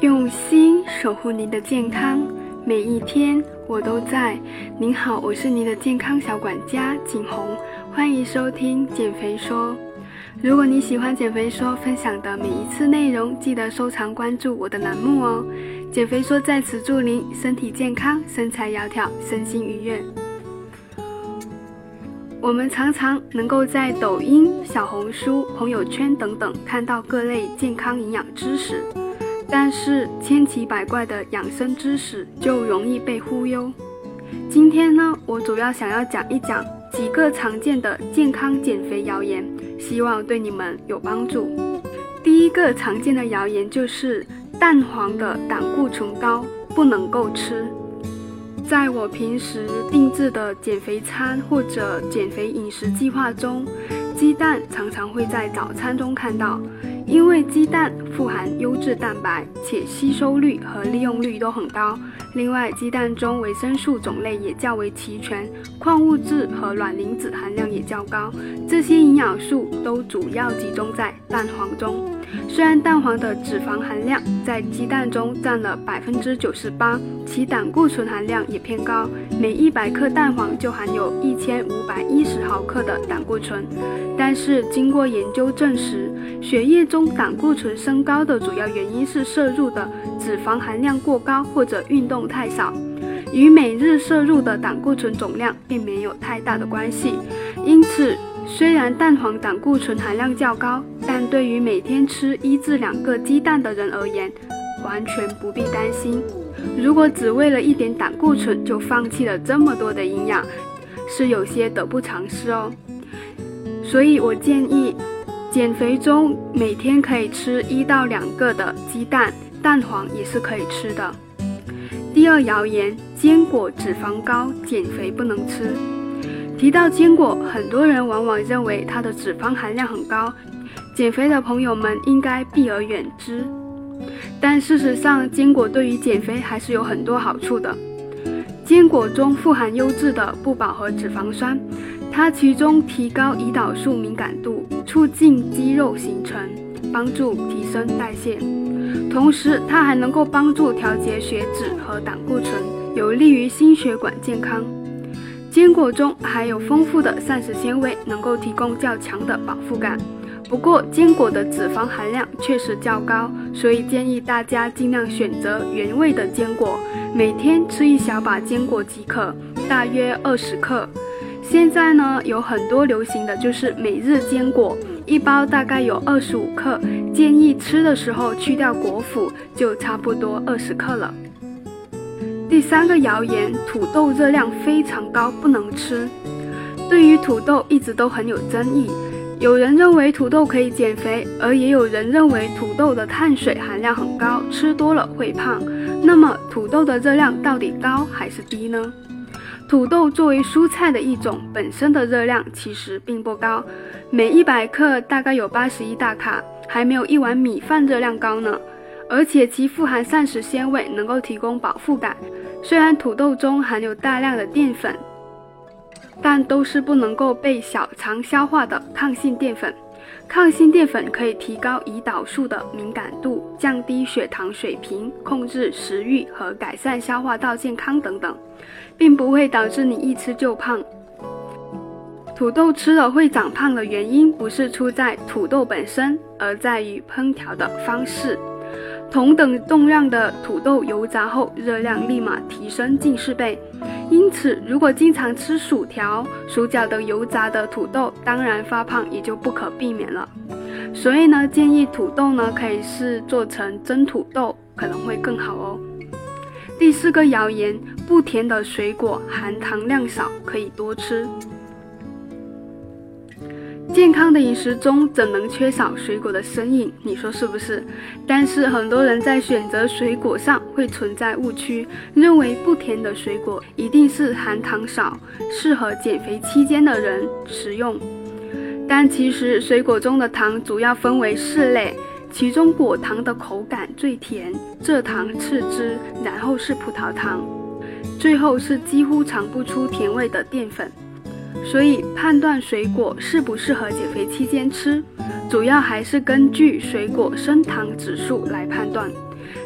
用心守护您的健康，每一天我都在。您好，我是您的健康小管家景红，欢迎收听减肥说。如果你喜欢减肥说分享的每一次内容，记得收藏关注我的栏目哦。减肥说在此祝您身体健康，身材窈窕，身心愉悦。我们常常能够在抖音、小红书、朋友圈等等看到各类健康营养知识。但是千奇百怪的养生知识就容易被忽悠。今天呢，我主要想要讲一讲几个常见的健康减肥谣言，希望对你们有帮助。第一个常见的谣言就是蛋黄的胆固醇高，不能够吃。在我平时定制的减肥餐或者减肥饮食计划中，鸡蛋常常会在早餐中看到。因为鸡蛋富含优质蛋白，且吸收率和利用率都很高。另外，鸡蛋中维生素种类也较为齐全，矿物质和卵磷脂含量也较高。这些营养素都主要集中在蛋黄中。虽然蛋黄的脂肪含量在鸡蛋中占了百分之九十八，其胆固醇含量也偏高，每一百克蛋黄就含有一千五百一十毫克的胆固醇。但是经过研究证实，血液中胆固醇升高的主要原因是摄入的脂肪含量过高或者运动太少，与每日摄入的胆固醇总量并没有太大的关系。因此，虽然蛋黄胆固醇含量较高，但对于每天吃一至两个鸡蛋的人而言，完全不必担心。如果只为了一点胆固醇就放弃了这么多的营养，是有些得不偿失哦。所以我建议，减肥中每天可以吃一到两个的鸡蛋，蛋黄也是可以吃的。第二谣言，坚果脂肪高，减肥不能吃。提到坚果，很多人往往认为它的脂肪含量很高，减肥的朋友们应该避而远之。但事实上，坚果对于减肥还是有很多好处的。坚果中富含优质的不饱和脂肪酸，它其中提高胰岛素敏感度，促进肌肉形成，帮助提升代谢。同时，它还能够帮助调节血脂和胆固醇，有利于心血管健康。坚果中含有丰富的膳食纤维，能够提供较强的饱腹感。不过，坚果的脂肪含量确实较高，所以建议大家尽量选择原味的坚果，每天吃一小把坚果即可，大约二十克。现在呢，有很多流行的就是每日坚果，一包大概有二十五克，建议吃的时候去掉果脯，就差不多二十克了。第三个谣言，土豆热量非常高，不能吃。对于土豆一直都很有争议，有人认为土豆可以减肥，而也有人认为土豆的碳水含量很高，吃多了会胖。那么土豆的热量到底高还是低呢？土豆作为蔬菜的一种，本身的热量其实并不高，每一百克大概有八十一大卡，还没有一碗米饭热量高呢。而且其富含膳食纤维，能够提供饱腹感。虽然土豆中含有大量的淀粉，但都是不能够被小肠消化的抗性淀粉。抗性淀粉可以提高胰岛素的敏感度，降低血糖水平，控制食欲和改善消化道健康等等，并不会导致你一吃就胖。土豆吃了会长胖的原因，不是出在土豆本身，而在于烹调的方式。同等重量的土豆油炸后，热量立马提升近四倍。因此，如果经常吃薯条、薯角等油炸的土豆，当然发胖也就不可避免了。所以呢，建议土豆呢可以是做成蒸土豆，可能会更好哦。第四个谣言：不甜的水果含糖量少，可以多吃。健康的饮食中怎能缺少水果的身影？你说是不是？但是很多人在选择水果上会存在误区，认为不甜的水果一定是含糖少，适合减肥期间的人食用。但其实水果中的糖主要分为四类，其中果糖的口感最甜，蔗糖次之，然后是葡萄糖，最后是几乎尝不出甜味的淀粉。所以判断水果适不适合减肥期间吃，主要还是根据水果升糖指数来判断。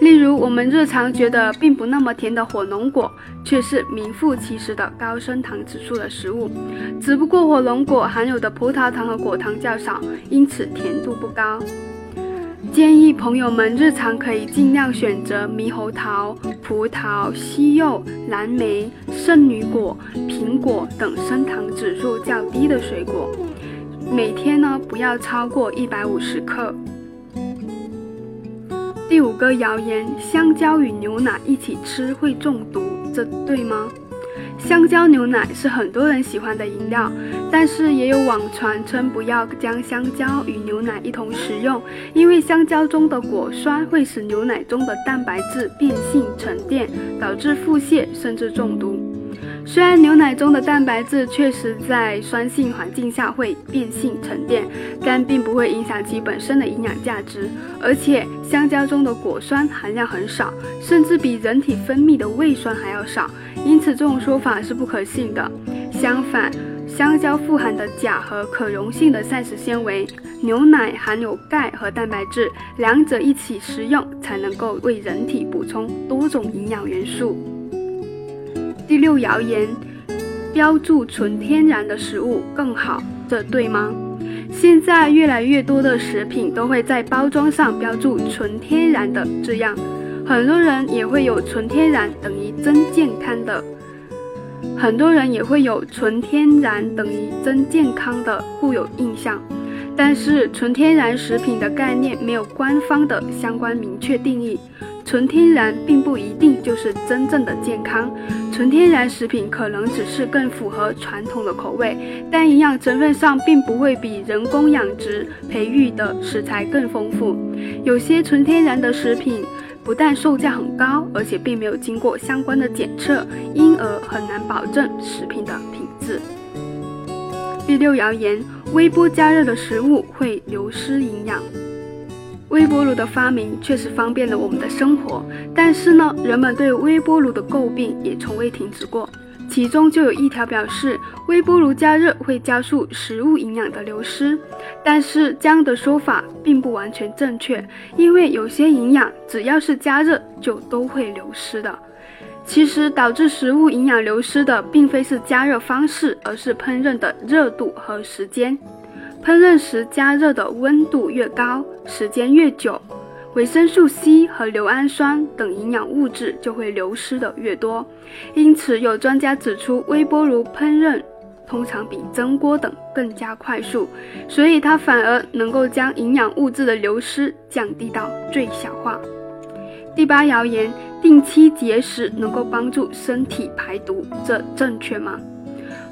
例如，我们日常觉得并不那么甜的火龙果，却是名副其实的高升糖指数的食物。只不过火龙果含有的葡萄糖和果糖较少，因此甜度不高。建议朋友们日常可以尽量选择猕猴桃、葡萄、西柚、蓝莓、圣女果、苹果等升糖指数较低的水果，每天呢不要超过一百五十克。第五个谣言：香蕉与牛奶一起吃会中毒，这对吗？香蕉牛奶是很多人喜欢的饮料，但是也有网传称不要将香蕉与牛奶一同食用，因为香蕉中的果酸会使牛奶中的蛋白质变性沉淀，导致腹泻甚至中毒。虽然牛奶中的蛋白质确实在酸性环境下会变性沉淀，但并不会影响其本身的营养价值。而且香蕉中的果酸含量很少，甚至比人体分泌的胃酸还要少，因此这种说法是不可信的。相反，香蕉富含的钾和可溶性的膳食纤维，牛奶含有钙和蛋白质，两者一起食用才能够为人体补充多种营养元素。第六谣言，标注纯天然的食物更好，这对吗？现在越来越多的食品都会在包装上标注纯天然的字样，很多人也会有纯天然等于真健康的，很多人也会有纯天然等于真健康的固有印象。但是纯天然食品的概念没有官方的相关明确定义。纯天然并不一定就是真正的健康，纯天然食品可能只是更符合传统的口味，但营养成分上并不会比人工养殖培育的食材更丰富。有些纯天然的食品不但售价很高，而且并没有经过相关的检测，因而很难保证食品的品质。第六谣言：微波加热的食物会流失营养。微波炉的发明确实方便了我们的生活，但是呢，人们对微波炉的诟病也从未停止过。其中就有一条表示，微波炉加热会加速食物营养的流失。但是这样的说法并不完全正确，因为有些营养只要是加热就都会流失的。其实导致食物营养流失的，并非是加热方式，而是烹饪的热度和时间。烹饪时加热的温度越高，时间越久，维生素 C 和硫氨酸等营养物质就会流失的越多。因此，有专家指出，微波炉烹饪通常比蒸锅等更加快速，所以它反而能够将营养物质的流失降低到最小化。第八谣言：定期节食能够帮助身体排毒，这正确吗？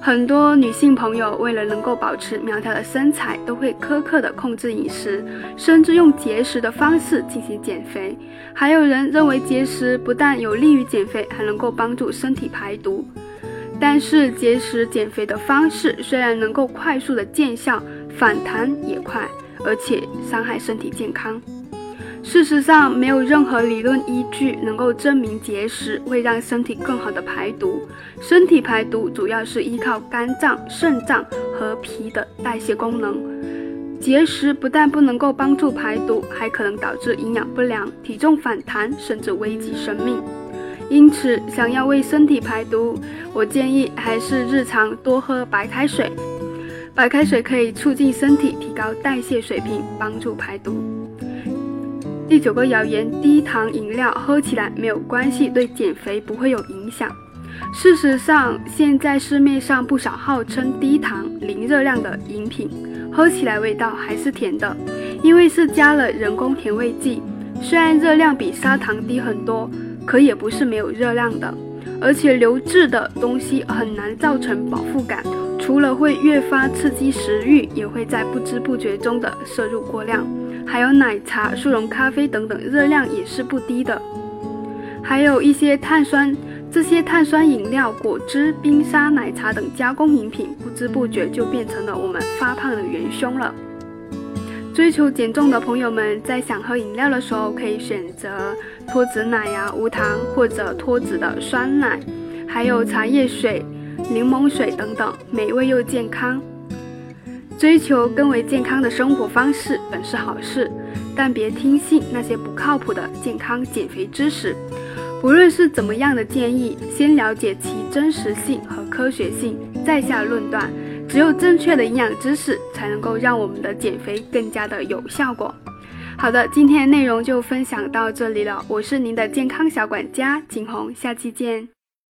很多女性朋友为了能够保持苗条的身材，都会苛刻的控制饮食，甚至用节食的方式进行减肥。还有人认为节食不但有利于减肥，还能够帮助身体排毒。但是节食减肥的方式虽然能够快速的见效，反弹也快，而且伤害身体健康。事实上，没有任何理论依据能够证明节食会让身体更好的排毒。身体排毒主要是依靠肝脏、肾脏和脾的代谢功能。节食不但不能够帮助排毒，还可能导致营养不良、体重反弹，甚至危及生命。因此，想要为身体排毒，我建议还是日常多喝白开水。白开水可以促进身体提高代谢水平，帮助排毒。第九个谣言：低糖饮料喝起来没有关系，对减肥不会有影响。事实上，现在市面上不少号称低糖、零热量的饮品，喝起来味道还是甜的，因为是加了人工甜味剂。虽然热量比砂糖低很多，可也不是没有热量的。而且流质的东西很难造成饱腹感，除了会越发刺激食欲，也会在不知不觉中的摄入过量。还有奶茶、速溶咖啡等等，热量也是不低的。还有一些碳酸，这些碳酸饮料、果汁、冰沙、奶茶等加工饮品，不知不觉就变成了我们发胖的元凶了。追求减重的朋友们，在想喝饮料的时候，可以选择脱脂奶呀、无糖或者脱脂的酸奶，还有茶叶水、柠檬水等等，美味又健康。追求更为健康的生活方式本是好事，但别听信那些不靠谱的健康减肥知识。不论是怎么样的建议，先了解其真实性和科学性，再下论断。只有正确的营养知识，才能够让我们的减肥更加的有效果。好的，今天的内容就分享到这里了。我是您的健康小管家景红，下期见。